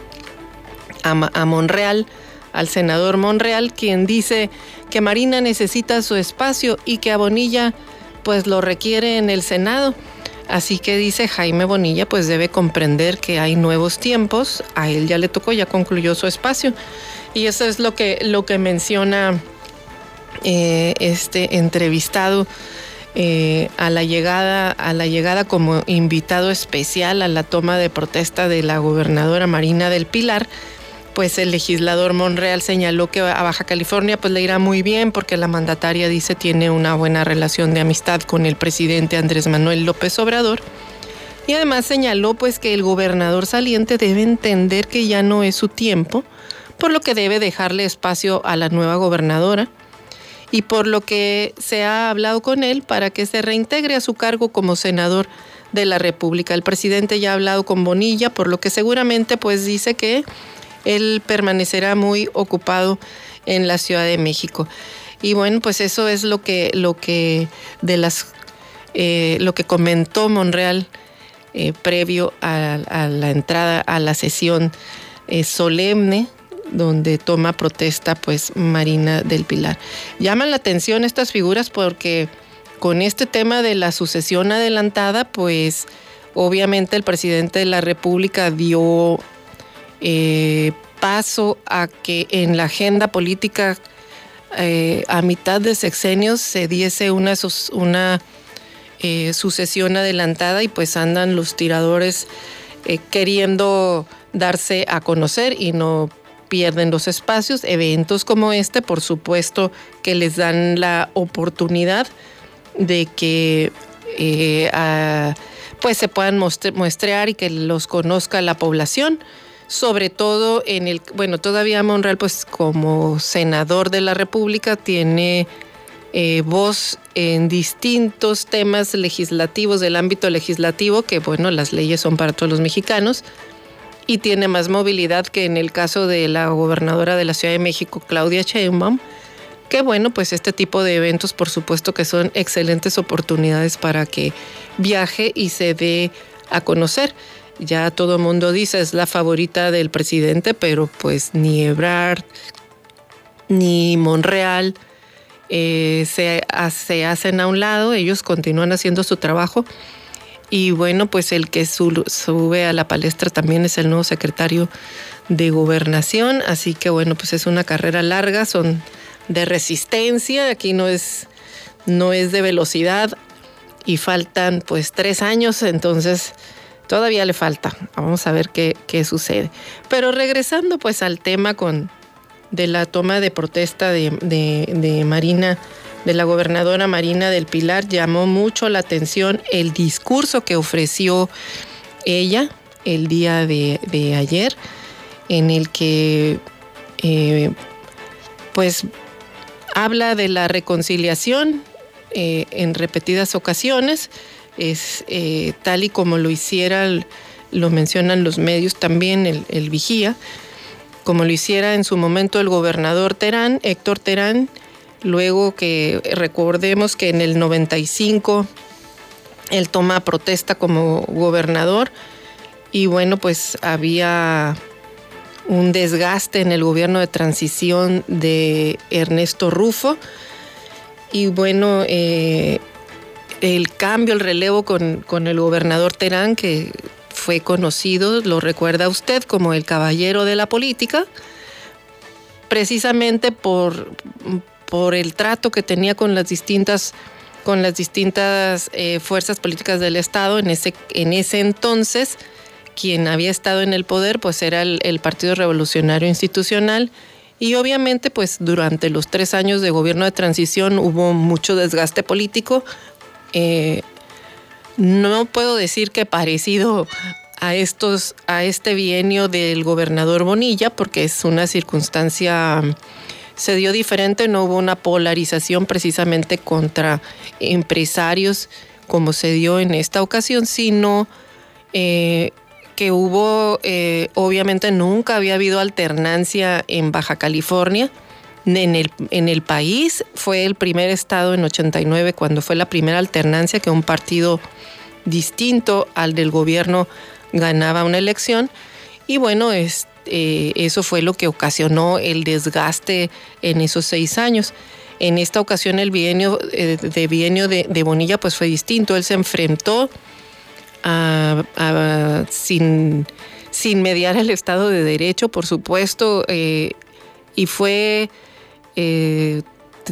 a, Monreal, al senador Monreal, quien dice que Marina necesita su espacio y que a Bonilla pues lo requiere en el Senado. Así que dice Jaime Bonilla, pues debe comprender que hay nuevos tiempos, a él ya le tocó, ya concluyó su espacio. Y eso es lo que, lo que menciona eh, este entrevistado eh, a la llegada, a la llegada como invitado especial a la toma de protesta de la gobernadora Marina del Pilar, pues el legislador Monreal señaló que a Baja California pues le irá muy bien porque la mandataria dice tiene una buena relación de amistad con el presidente Andrés Manuel López Obrador. Y además señaló pues que el gobernador saliente debe entender que ya no es su tiempo, por lo que debe dejarle espacio a la nueva gobernadora y por lo que se ha hablado con él para que se reintegre a su cargo como senador de la República. El presidente ya ha hablado con Bonilla, por lo que seguramente pues dice que él permanecerá muy ocupado en la Ciudad de México. Y bueno, pues eso es lo que, lo que de las eh, lo que comentó Monreal eh, previo a, la entrada a la sesión eh, solemne donde toma protesta pues Marina del Pilar. Llaman la atención estas figuras porque con este tema de la sucesión adelantada, pues obviamente el presidente de la República dio eh, paso a que en la agenda política eh, a mitad de sexenios se diese una, eh, sucesión adelantada y pues andan los tiradores queriendo darse a conocer y no pierden los espacios. Eventos como este, por supuesto, que les dan la oportunidad de que eh, pues se puedan muestrear y que los conozca la población. Sobre todo en el, bueno, todavía Monreal, pues como senador de la República, tiene eh, voz en distintos temas legislativos del ámbito legislativo, que bueno, las leyes son para todos los mexicanos y tiene más movilidad que en el caso de la gobernadora de la Ciudad de México, Claudia Sheinbaum. Que bueno, pues este tipo de eventos por supuesto que son excelentes oportunidades para que viaje y se dé a conocer. Ya todo el mundo dice es la favorita del presidente, pero pues ni Ebrard ni Monreal eh, se, se hacen a un lado, ellos continúan haciendo su trabajo y bueno, pues el que sube a la palestra también es el nuevo secretario de gobernación. Así que bueno, pues es una carrera larga, son de resistencia. Aquí no es, no es de velocidad y faltan pues tres años, entonces todavía le falta. Vamos a ver qué, qué sucede. Pero regresando pues al tema con de la toma de protesta de, de, de Marina de la gobernadora Marina del Pilar llamó mucho la atención el discurso que ofreció ella el día de, ayer, en el que eh, pues habla de la reconciliación eh, en repetidas ocasiones, es eh, tal y como lo hiciera, lo mencionan los medios también, el, el vigía, como lo hiciera en su momento el gobernador Terán, Héctor Terán, Luego que recordemos que en el 95 él toma protesta como gobernador y bueno, pues había un desgaste en el gobierno de transición de Ernesto Rufo y bueno, eh, el cambio, el relevo con, con el gobernador Terán, que fue conocido, lo recuerda usted, como el caballero de la política, precisamente por, por el trato que tenía con las distintas con las distintas eh, fuerzas políticas del Estado en ese, en ese entonces quien había estado en el poder pues era el, Partido Revolucionario Institucional Y obviamente, pues durante los tres años de gobierno de transición hubo mucho desgaste político. Eh, no puedo decir que parecido a estos, a este bienio del gobernador Bonilla, porque es una circunstancia se dio diferente, no hubo una polarización precisamente contra empresarios como se dio en esta ocasión, sino eh, que hubo, eh, obviamente nunca había habido alternancia en Baja California. En el, en el país fue el primer estado en 89 cuando fue la primera alternancia que un partido distinto al del gobierno ganaba una elección. Y bueno, eh, eso fue lo que ocasionó el desgaste en esos seis años. En esta ocasión el bienio eh, de bienio de, Bonilla pues fue distinto. Él se enfrentó sin, sin mediar el Estado de Derecho, por supuesto, eh, y fue eh,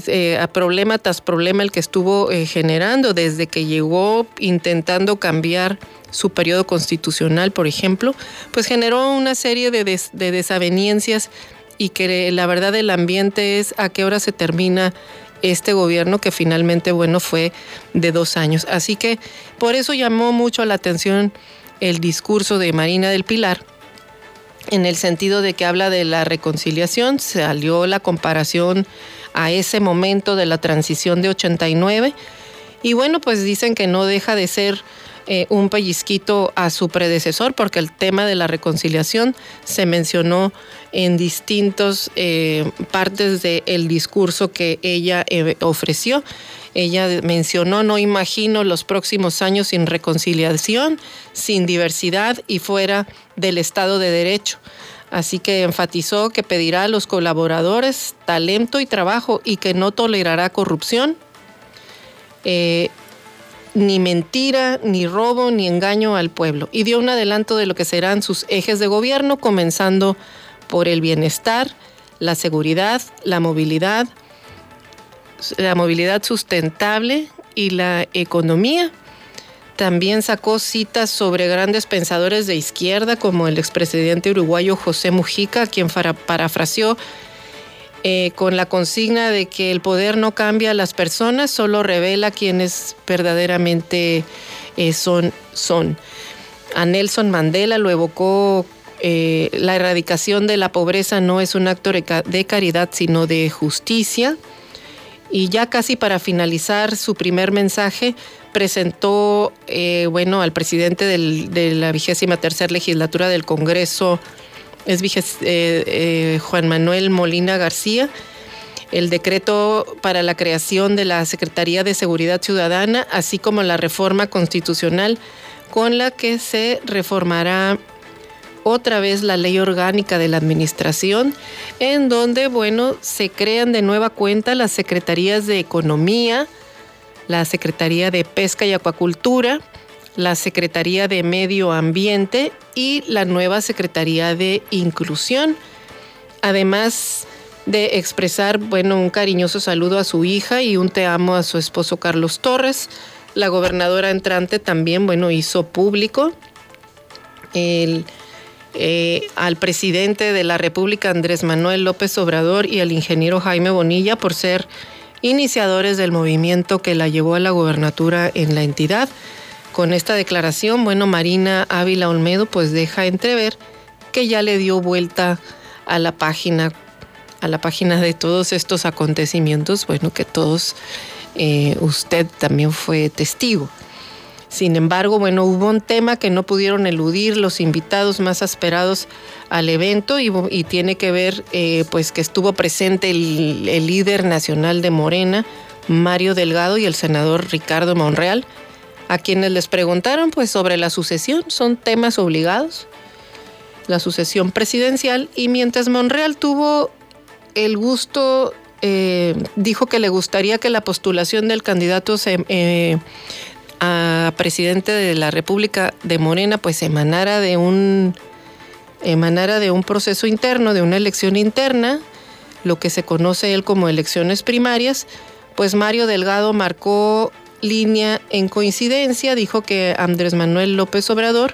eh, a problema tras problema el que estuvo generando desde que llegó intentando cambiar su periodo constitucional, por ejemplo, pues generó una serie de, de desavenencias y que la verdad el ambiente es a qué hora se termina este gobierno que finalmente, bueno, fue de dos años. Así que por eso llamó mucho la atención el discurso de Marina del Pilar, en el sentido de que habla de la reconciliación, salió la comparación a ese momento de la transición de 89, y bueno, pues dicen que no deja de ser eh, un pellizquito a su predecesor, porque el tema de la reconciliación se mencionó en distintas eh, partes del discurso que ella eh, ofreció. Ella mencionó, no imagino los próximos años sin reconciliación, sin diversidad y fuera del Estado de Derecho. Así que enfatizó que pedirá a los colaboradores talento y trabajo y que no tolerará corrupción ni mentira, ni robo, ni engaño al pueblo. Y dio un adelanto de lo que serán sus ejes de gobierno, comenzando por el bienestar, la seguridad, la movilidad, la movilidad sustentable y la economía. También sacó citas sobre grandes pensadores de izquierda como el expresidente uruguayo José Mujica, quien parafraseó eh, con la consigna de que el poder no cambia a las personas, solo revela quienes verdaderamente eh, son, son. A Nelson Mandela lo evocó, eh, la erradicación de la pobreza no es un acto de caridad, sino de justicia. Y ya casi para finalizar su primer mensaje, presentó bueno, al presidente de la vigésima tercera legislatura del Congreso, es eh, eh, Juan Manuel Molina García, el decreto para la creación de la Secretaría de Seguridad Ciudadana, así como la reforma constitucional con la que se reformará otra vez la ley orgánica de la administración, en donde, bueno, se crean de nueva cuenta las secretarías de Economía, la Secretaría de Pesca y Acuacultura, la Secretaría de Medio Ambiente y la nueva Secretaría de Inclusión. Además de expresar, bueno, un cariñoso saludo a su hija y un te amo a su esposo Carlos Torres. La gobernadora entrante también, bueno, hizo público el, eh, al presidente de la República, Andrés Manuel López Obrador, y al ingeniero Jaime Bonilla por ser iniciadores del movimiento que la llevó a la gobernatura en la entidad. Con esta declaración, bueno, Marina Ávila Olmedo pues deja entrever que ya le dio vuelta a la página, a la página de todos estos acontecimientos, bueno, que todos, eh, usted también fue testigo. Sin embargo, bueno, hubo un tema que no pudieron eludir los invitados más esperados al evento y, tiene que ver, eh, pues, que estuvo presente el, líder nacional de Morena, Mario Delgado, y el senador Ricardo Monreal, a quienes les preguntaron pues sobre la sucesión, son temas obligados, la sucesión presidencial, y mientras Monreal tuvo el gusto, eh, dijo que le gustaría que la postulación del candidato eh, a presidente de la República de Morena pues emanara de un emanara de un proceso interno, de una elección interna, lo que se conoce él como elecciones primarias, pues Mario Delgado marcó línea en coincidencia, dijo que Andrés Manuel López Obrador,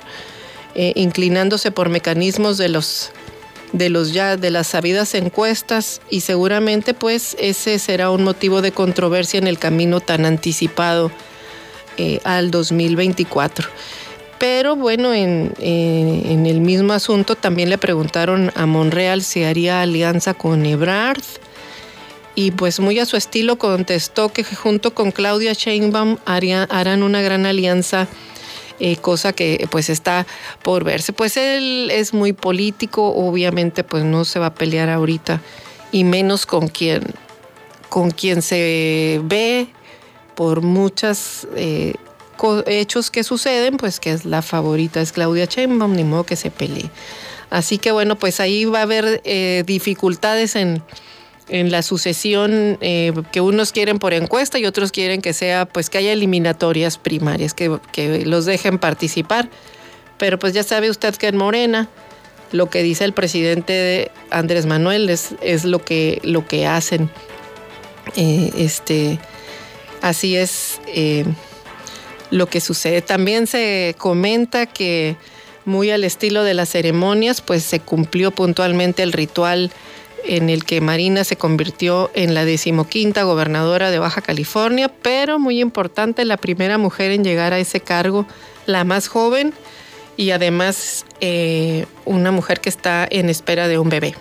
eh, inclinándose por mecanismos de los de los ya de las sabidas encuestas y seguramente pues ese será un motivo de controversia en el camino tan anticipado eh, al 2024. Pero bueno, en, el mismo asunto también le preguntaron a Monreal si haría alianza con Ebrard y pues muy a su estilo contestó que junto con Claudia Sheinbaum harán una gran alianza eh, cosa que pues está por verse. Pues él es muy político, obviamente pues no se va a pelear ahorita y menos con quien, con quien se ve por muchos eh, hechos que suceden, pues que es la favorita, es Claudia Sheinbaum, ni modo que se pelee. Así que bueno, pues ahí va a haber eh, dificultades en en la sucesión eh, que unos quieren por encuesta y otros quieren que sea, pues que haya eliminatorias primarias, que, los dejen participar. Pero pues ya sabe usted que en Morena lo que dice el presidente Andrés Manuel es, es lo, que, lo que hacen. Eh, este, así es eh, lo que sucede. También se comenta que muy al estilo de las ceremonias, pues se cumplió puntualmente el ritual en el que Marina se convirtió en la decimoquinta gobernadora de Baja California, pero muy importante, la primera mujer en llegar a ese cargo, la más joven y además eh, una mujer que está en espera de un bebé.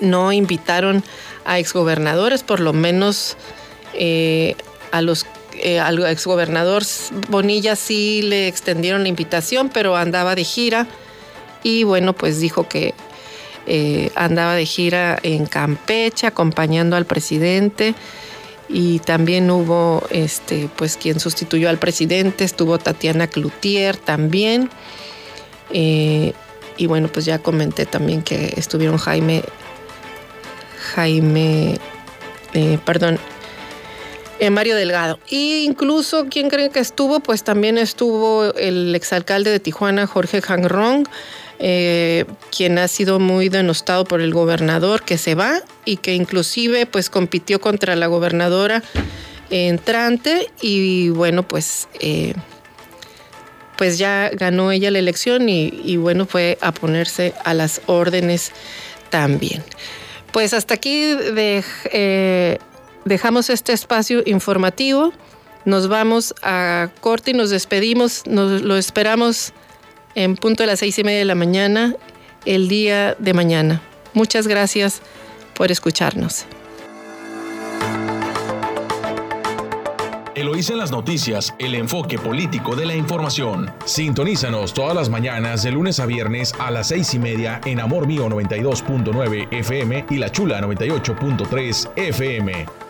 No invitaron a exgobernadores, por lo menos eh, a los eh, al exgobernador Bonilla sí le extendieron la invitación, pero andaba de gira. Y bueno, pues dijo que eh, andaba de gira en Campeche acompañando al presidente. Y también hubo este pues quien sustituyó al presidente. Estuvo Tatiana Cloutier también. Eh, y bueno pues ya comenté también que estuvieron Jaime Jaime eh, Mario Delgado. E incluso, ¿quién cree que estuvo? Pues también estuvo el exalcalde de Tijuana, Jorge Hangrong, eh, quien ha sido muy denostado por el gobernador que se va y que inclusive pues compitió contra la gobernadora entrante y bueno pues eh, pues ya ganó ella la elección y, bueno fue a ponerse a las órdenes también. Pues hasta aquí eh, dejamos este espacio informativo. Nos vamos a corte y nos despedimos. Nos lo esperamos en punto de las seis y media de la mañana el día de mañana. Muchas gracias por escucharnos.
Eloísa en las noticias, el enfoque político de la información. Sintonízanos todas las mañanas de lunes a viernes a las seis y media en Amor Mío 92.9 FM y La Chula 98.3 FM.